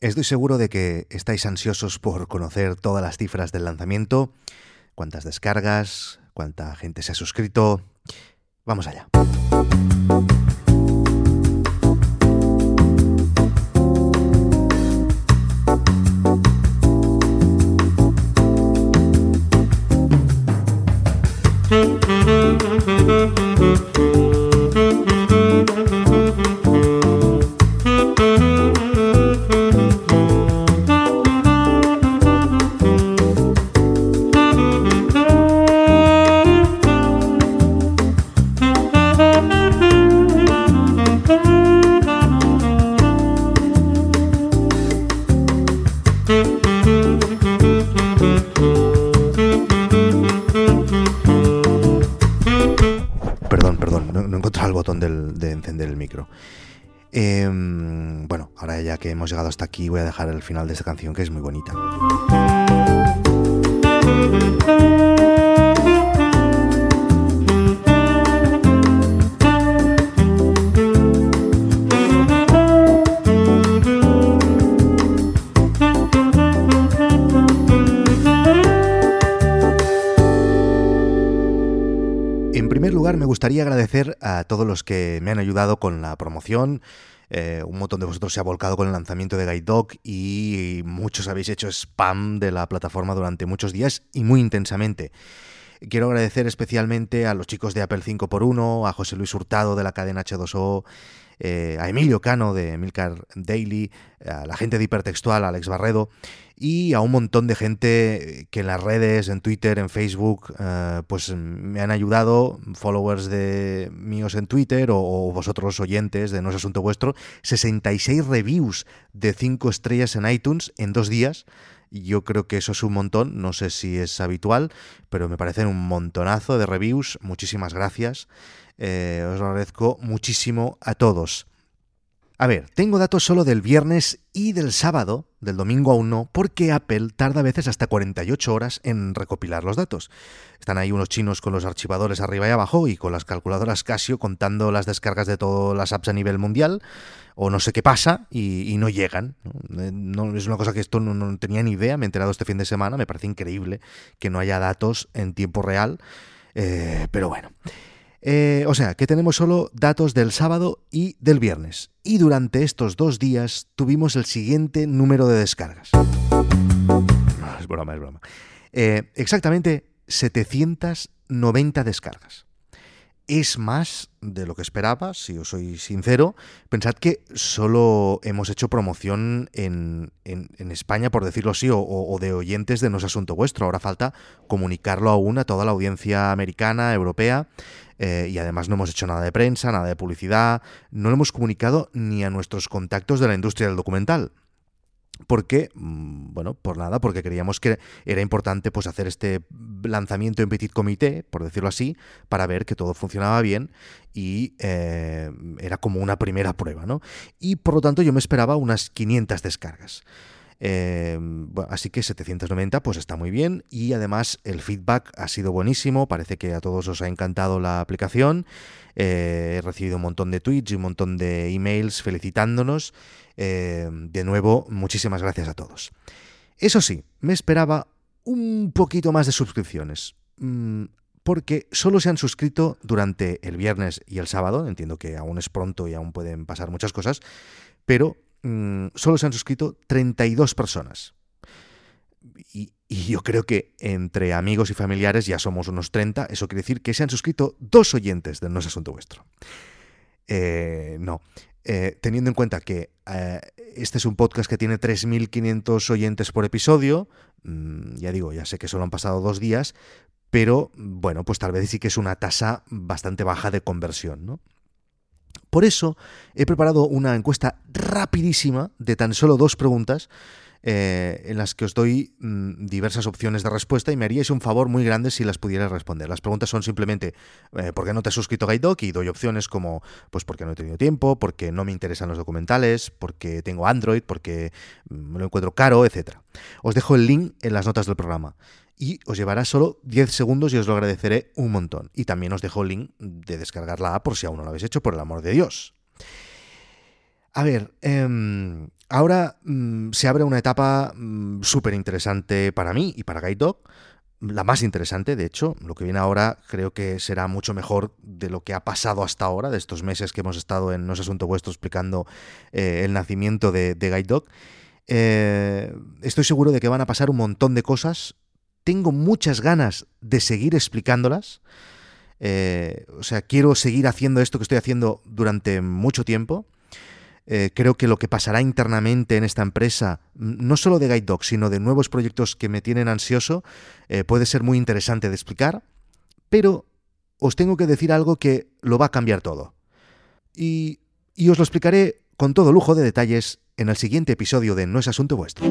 Estoy seguro de que estáis ansiosos por conocer todas las cifras del lanzamiento, cuántas descargas, cuánta gente se ha suscrito. Vamos allá. Perdón, perdón, no, no he encontrado el botón del- de encender el micro. Em, bueno, ahora ya que hemos llegado hasta aquí, voy a dejar el final de esta canción que es muy bonita. Primer lugar, me gustaría agradecer a todos los que me han ayudado con la promoción. Eh, un montón de vosotros se ha volcado con el lanzamiento de Guide Dog y muchos habéis hecho spam de la plataforma durante muchos días y muy intensamente. Quiero agradecer especialmente a los chicos de Apple 5x1, a José Luis Hurtado de la cadena H2O, eh, a Emilio Cano de Milcar Daily, a la gente de Hipertextual, a Alex Barredo y a un montón de gente que en las redes, en Twitter, en Facebook, eh, pues me han ayudado, followers de míos en Twitter o, vosotros oyentes de No es Asunto Vuestro, 66 reviews de 5 estrellas en iTunes en dos días. Yo creo que eso es un montón, no sé si es habitual, pero me parecen un montonazo de reviews. Muchísimas gracias. Eh, os lo agradezco muchísimo a todos. A ver, tengo datos solo del viernes y del sábado, del domingo aún no, porque Apple tarda a veces hasta 48 horas en recopilar los datos. Están ahí unos chinos con los archivadores arriba y abajo y con las calculadoras Casio contando las descargas de todas las apps a nivel mundial, o no sé qué pasa y, no llegan. Eh, no- es una cosa que esto no, no tenía ni idea, me he enterado este fin de semana, me parece increíble que no haya datos en tiempo real, eh, pero bueno. Eh, o sea, que tenemos solo datos del sábado y del viernes. Y durante estos dos días tuvimos el siguiente número de descargas. No, es broma, es broma. Eh, exactamente 790 descargas. Es más de lo que esperaba, si os soy sincero. Pensad que solo hemos hecho promoción en, en- España, por decirlo así, o, o de oyentes de No es Asunto Vuestro. Ahora falta comunicarlo aún a toda la audiencia americana, europea. eh, y además no hemos hecho nada de prensa, nada de publicidad. No lo hemos comunicado ni a nuestros contactos de la industria del documental. Porque, mm, bueno, por nada, porque creíamos que era importante pues hacer este lanzamiento en petit comité, por decirlo así, para ver que todo funcionaba bien y eh, era como una primera prueba, ¿no? Y por lo tanto yo me esperaba unas 500 descargas. Eh, así que 790 pues está muy bien y además el feedback ha sido buenísimo, parece que a todos os ha encantado la aplicación, Eh, he recibido un montón de tweets y un montón de emails felicitándonos, Eh, de nuevo muchísimas gracias a todos. Eso sí, me esperaba un poquito más de suscripciones. Mm, porque solo se han suscrito durante el viernes y el sábado, entiendo que aún es pronto y aún pueden pasar muchas cosas, pero mm, solo se han suscrito 32 personas. Y, yo creo que entre amigos y familiares ya somos unos 30, eso quiere decir que se han suscrito dos oyentes de No es Asunto Vuestro. Eh, no. Eh, teniendo en cuenta que eh, este es un podcast que tiene 3.500 oyentes por episodio, mm, ya digo, ya sé que solo han pasado dos días, pero bueno, pues tal vez sí que es una tasa bastante baja de conversión, ¿no? Por eso he preparado una encuesta rapidísima de tan solo dos preguntas eh, en las que os doy mm, diversas opciones de respuesta y me haríais un favor muy grande si las pudierais responder. Las preguntas son simplemente eh, ¿por qué no te has suscrito a GuideDoc? Y doy opciones como pues porque no he tenido tiempo, porque no me interesan los documentales, porque tengo Android, porque mm, me lo encuentro caro, etc. Os dejo el link en las notas del programa y os llevará solo 10 segundos y os lo agradeceré un montón. Y también os dejo el link de descargar la app por si aún no lo habéis hecho, por el amor de Dios. A ver, em, ahora mm, se abre una etapa mm, súper interesante para mí y para Guide Dog. La más interesante, de hecho, lo que viene ahora creo que será mucho mejor de lo que ha pasado hasta ahora, de estos meses que hemos estado en No Asunto Vuestro explicando eh, el nacimiento de, de Guide Dog. Eh, estoy seguro de que van a pasar un montón de cosas. Tengo muchas ganas de seguir explicándolas. Eh, o sea, quiero seguir haciendo esto que estoy haciendo durante mucho tiempo. Eh, creo que lo que pasará internamente en esta empresa, no solo de Guide Dog, sino de nuevos proyectos que me tienen ansioso, puede ser muy interesante de explicar. Pero os tengo que decir algo que lo va a cambiar todo. Y, y os lo explicaré con todo lujo de detalles en el siguiente episodio de No es Asunto Vuestro.